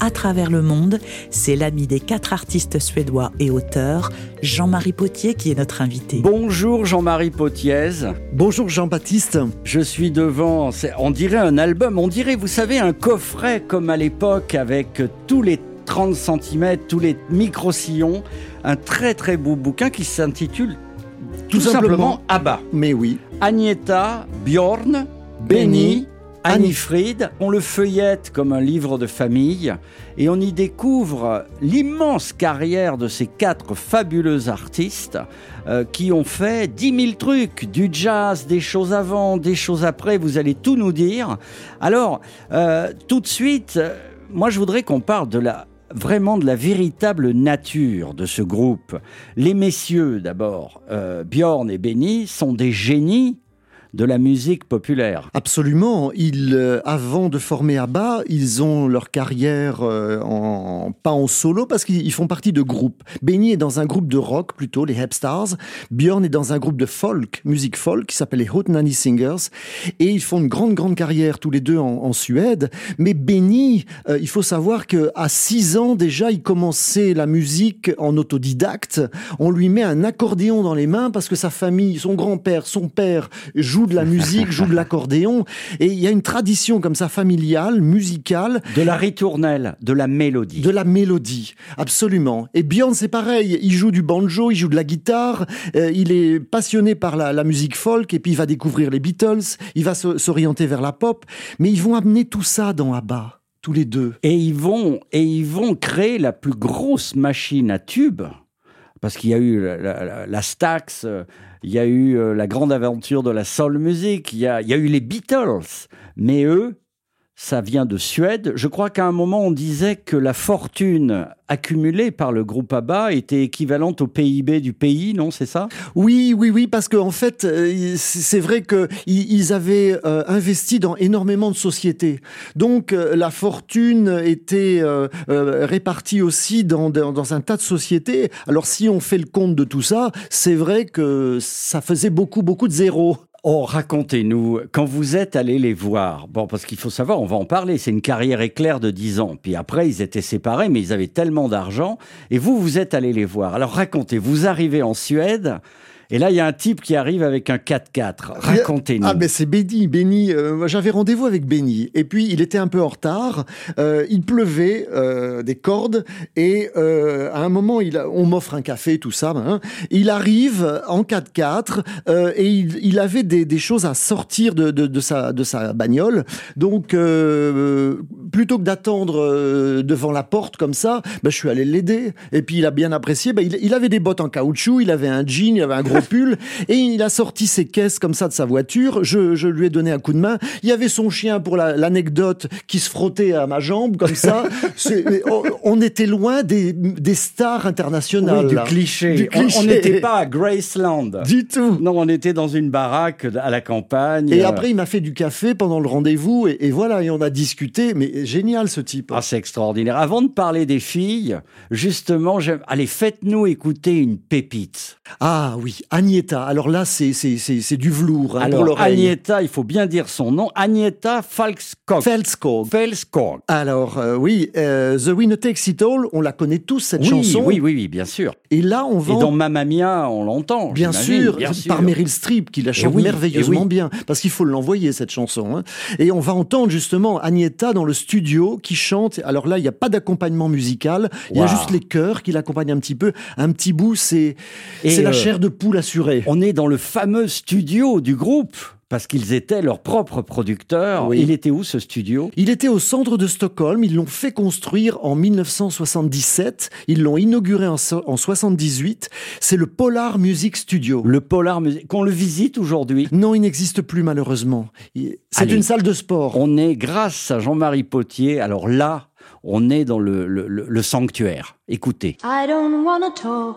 à travers le monde, c'est l'ami des quatre artistes suédois et auteurs, Jean-Marie Potier, qui est notre invité. Bonjour Jean-Marie Potiez. Bonjour Jean-Baptiste. Je suis devant, on dirait un album, on dirait, vous savez, un coffret comme à l'époque avec tous les 30 cm, tous les micro-sillons. Un très très beau bouquin qui s'intitule tout, Tout simplement, simplement. ABBA. Mais oui, Agneta, Bjorn, Benny, Annie-Fried. On le feuillette comme un livre de famille et on y découvre l'immense carrière de ces quatre fabuleux artistes euh, qui ont fait 10 000 trucs, du jazz, des choses avant, des choses après, vous allez tout nous dire. Alors, euh, tout de suite, euh, moi je voudrais qu'on parle de la vraiment de la véritable nature de ce groupe. Les messieurs, d'abord, Bjorn et Benny, sont des génies de la musique populaire. absolument. Ils, euh, avant de former ABBA, ils ont leur carrière euh, en, pas en solo parce qu'ils ils font partie de groupes. Benny est dans un groupe de rock plutôt, les Hepstars. Björn est dans un groupe de folk, musique folk, qui s'appelle les Hot Nanny Singers. Et ils font une grande, grande carrière tous les deux en, Suède. Mais Benny, euh, il faut savoir que à 6 ans déjà, il commençait la musique en autodidacte. On lui met un accordéon dans les mains parce que sa famille, son grand-père, son père joue de la musique, joue de l'accordéon. Et il y a une tradition comme ça familiale, musicale, De la ritournelle, de la mélodie. de la mélodie, absolument. Et Björn, c'est pareil. Il joue du banjo, il joue de la guitare. euh, il est passionné par la, la musique folk et puis il va découvrir les Beatles. Il va s'orienter vers la pop. Mais ils vont amener tout ça dans ABBA, tous les deux. Et ils vont et ils vont créer la plus grosse machine à tubes parce qu'il y a eu la, la- la- Stax, il y a eu euh, la grande aventure de la soul music, il y a, il y a eu les Beatles, mais eux, ça vient de Suède. Je crois qu'à un moment on disait que la fortune accumulée par le groupe ABBA était équivalente au PIB du pays, non C'est ça? Oui, oui, oui, parce qu'en en fait, euh, c'est vrai que i- ils avaient euh, investi dans énormément de sociétés. Donc euh, la fortune était répartie aussi dans, dans un tas de sociétés. Alors si on fait le compte de tout ça, c'est vrai que ça faisait beaucoup, beaucoup de zéros. Oh, racontez-nous, quand vous êtes allé les voir, bon, parce qu'il faut savoir, on va en parler, c'est une carrière éclair de 10 ans. Puis après, ils étaient séparés, mais ils avaient tellement d'argent. Et vous, vous êtes allé les voir. Alors racontez, vous arrivez en Suède, et là, il y a un type qui arrive avec un 4x4. Racontez-nous. Ah, mais c'est Benny. Benny, euh, j'avais rendez-vous avec Benny. Et puis, il était un peu en retard. Euh, il pleuvait euh, des cordes. Et euh, à un moment, il a- on m'offre un café, tout ça. hein. Il arrive en 4x4 euh, et il, il avait des, des choses à sortir de, de, de sa, de sa bagnole. Donc, euh, plutôt que d'attendre devant la porte comme ça, ben, je suis allé l'aider. Et puis, il a bien apprécié. Ben, il, il avait des bottes en caoutchouc, il avait un jean, il avait un gros pull. Et il a sorti ses caisses comme ça de sa voiture. Je, je lui ai donné un coup de main. Il y avait son chien pour la- l'anecdote qui se frottait à ma jambe comme ça. On, on était loin des, des stars internationales. Oui, du cliché. Du On- n'était pas à Graceland. Du tout. Non, on était dans une baraque à la campagne. Et après, il m'a fait du café pendant le rendez-vous. Et, et voilà, et on a discuté. Mais génial ce type. Ah, c'est extraordinaire. Avant de parler des filles, justement, allez, faites-nous écouter une pépite. Ah oui, Agneta. Alors là, c'est du velours hein, Alors. Agneta, il faut bien dire son nom, Agneta Falkskog. Feldskog. Felskog. Alors euh, oui, euh, The Winner Takes It All, on la connaît tous cette Oui, chanson. oui, oui, oui, bien sûr. Et là, on va Et dans Mamma Mia, on l'entend. Bien bien sûr. par Meryl Streep, qui la chante oui, merveilleusement oui. bien, parce qu'il faut l'envoyer, cette chanson. hein. Et on va entendre justement Agneta dans le studio qui chante. Alors là, il n'y a pas d'accompagnement musical, il y a juste les chœurs qui l'accompagnent un petit peu. Un petit bout, c'est c'est la euh, chair de poule On est dans le fameux studio du groupe, parce qu'ils étaient leurs propres producteurs. Oui. Il était où ce studio? Il était au centre de Stockholm, ils l'ont fait construire en 1977, ils l'ont inauguré en, so- en 78, c'est le Polar Music Studio. Le Polar Music, qu'on le visite aujourd'hui. Non, il n'existe plus malheureusement. C'est une salle de sport. On est, grâce à Jean-Marie Potier, alors là, on est dans le, le, le- le sanctuaire. Écoutez. I don't wanna talk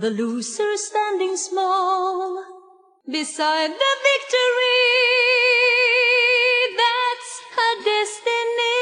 The loser standing small beside the victory. That's her destiny.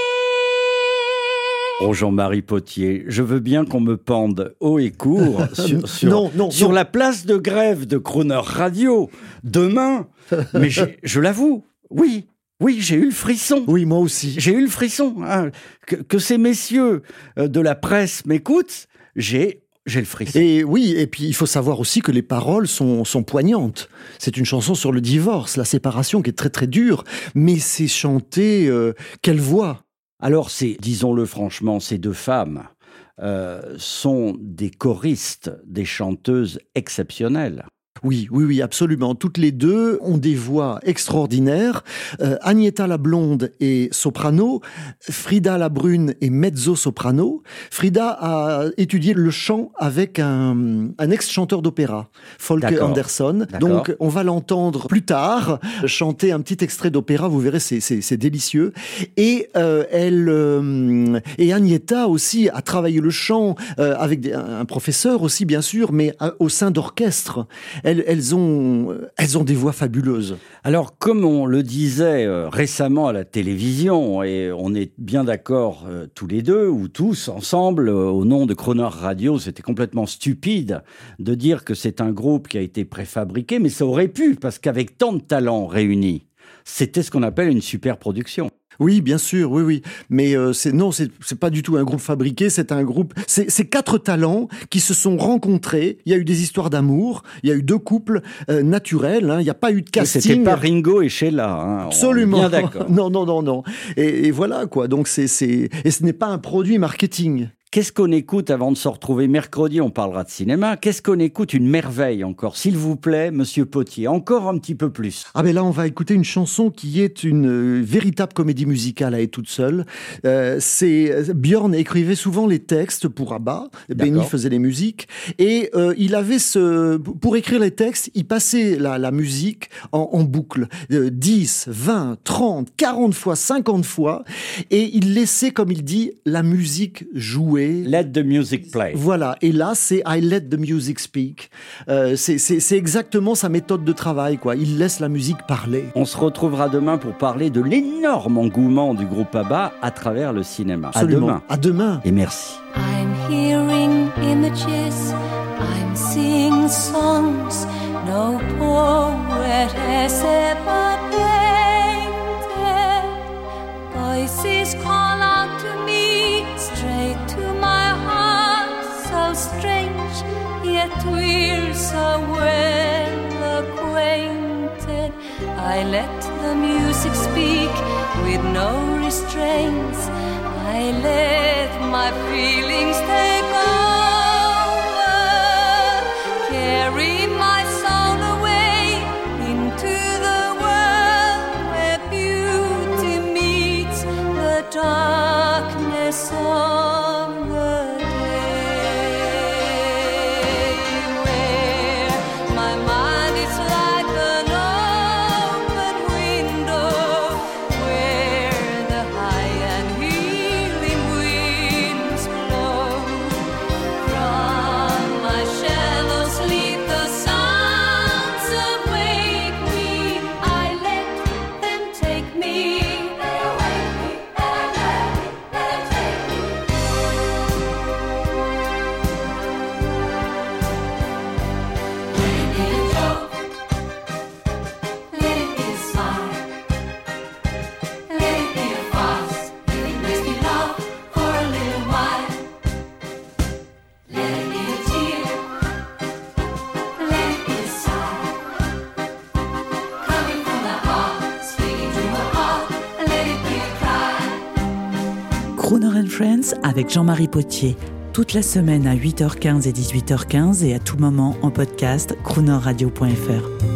Oh Jean-Marie Potier, je veux bien qu'on me pende haut et court sur, sur, Non, non, sur non. la place de grève de Croner Radio demain. Mais je l'avoue, oui, oui, j'ai eu le frisson. Oui, moi aussi. J'ai eu le frisson. hein. Que, que ces messieurs euh, de la presse m'écoutent, j'ai j'ai le frisson. Et oui, et puis il faut savoir aussi que les paroles sont, sont poignantes. C'est une chanson sur le divorce, la séparation qui est très très dure, mais c'est chanté, euh, quelle voix Alors, c'est, disons-le franchement, ces deux femmes euh, sont des choristes, des chanteuses exceptionnelles. Oui, oui, oui, absolument. Toutes les deux ont des voix extraordinaires. Euh, Agneta la blonde est soprano, Frida la brune est mezzo-soprano. Frida a étudié le chant avec un, un ex-chanteur d'opéra, Folke. Anderson. Donc, on va l'entendre plus tard chanter un petit extrait d'opéra. Vous verrez, c'est- délicieux. Et euh, elle euh, et Agneta aussi a travaillé le chant euh, avec des- un, un professeur aussi, bien sûr, mais euh, au sein d'orchestre. Elles, ont elles ont des voix fabuleuses. Alors, comme on le disait euh, récemment à la télévision, et on est bien d'accord euh, tous les deux, ou tous ensemble, euh, au nom de Croner Radio, c'était complètement stupide de dire que c'est un groupe qui a été préfabriqué, mais ça aurait pu, parce qu'avec tant de talents réunis, c'était ce qu'on appelle une super production. Oui, bien sûr, oui, oui. Mais euh, c'est non, c'est pas du tout un groupe fabriqué. C'est un groupe. C'est quatre talents qui se sont rencontrés. Il y a eu des histoires d'amour. Il y a eu deux couples euh, naturels. hein. Il n'y a pas eu de casting. C'était pas Ringo et Sheila. hein, Absolument. Bien d'accord. non, non, non, non. Et, et voilà quoi. Donc c'est c'est et ce n'est pas un produit marketing. Qu'est-ce qu'on écoute avant de se retrouver mercredi On parlera de cinéma. Qu'est-ce qu'on écoute Une merveille encore, s'il vous plaît, Monsieur Potier? Encore un petit peu plus. Ah ben là, on va écouter une chanson qui est une euh, véritable comédie musicale à elle toute seule. Euh, c'est Björn écrivait souvent les textes pour ABBA, Benny faisait les musiques, et euh, il avait ce pour écrire les textes, il passait la, la musique en, en boucle, euh, 10, 20, 30, 40 fois, 50 fois, et il laissait, comme il dit, la musique jouer. Let the music play. Voilà, et là c'est I let the music speak. Euh, c'est- c'est c'est exactement sa méthode de travail, quoi. Il laisse la musique parler. On se retrouvera demain pour parler de l'énorme engouement du groupe ABBA à travers le cinéma. Absolument. À demain. À demain. Et merci. I'm hearing images, I'm seeing songs no poet has ever painted. Voices call I let the music speak with no restraints. I let my feelings take Crooner and Friends avec Jean-Marie Potier. Toute la semaine à 8h15 et 18h15 et à tout moment en podcast croonerradio.fr.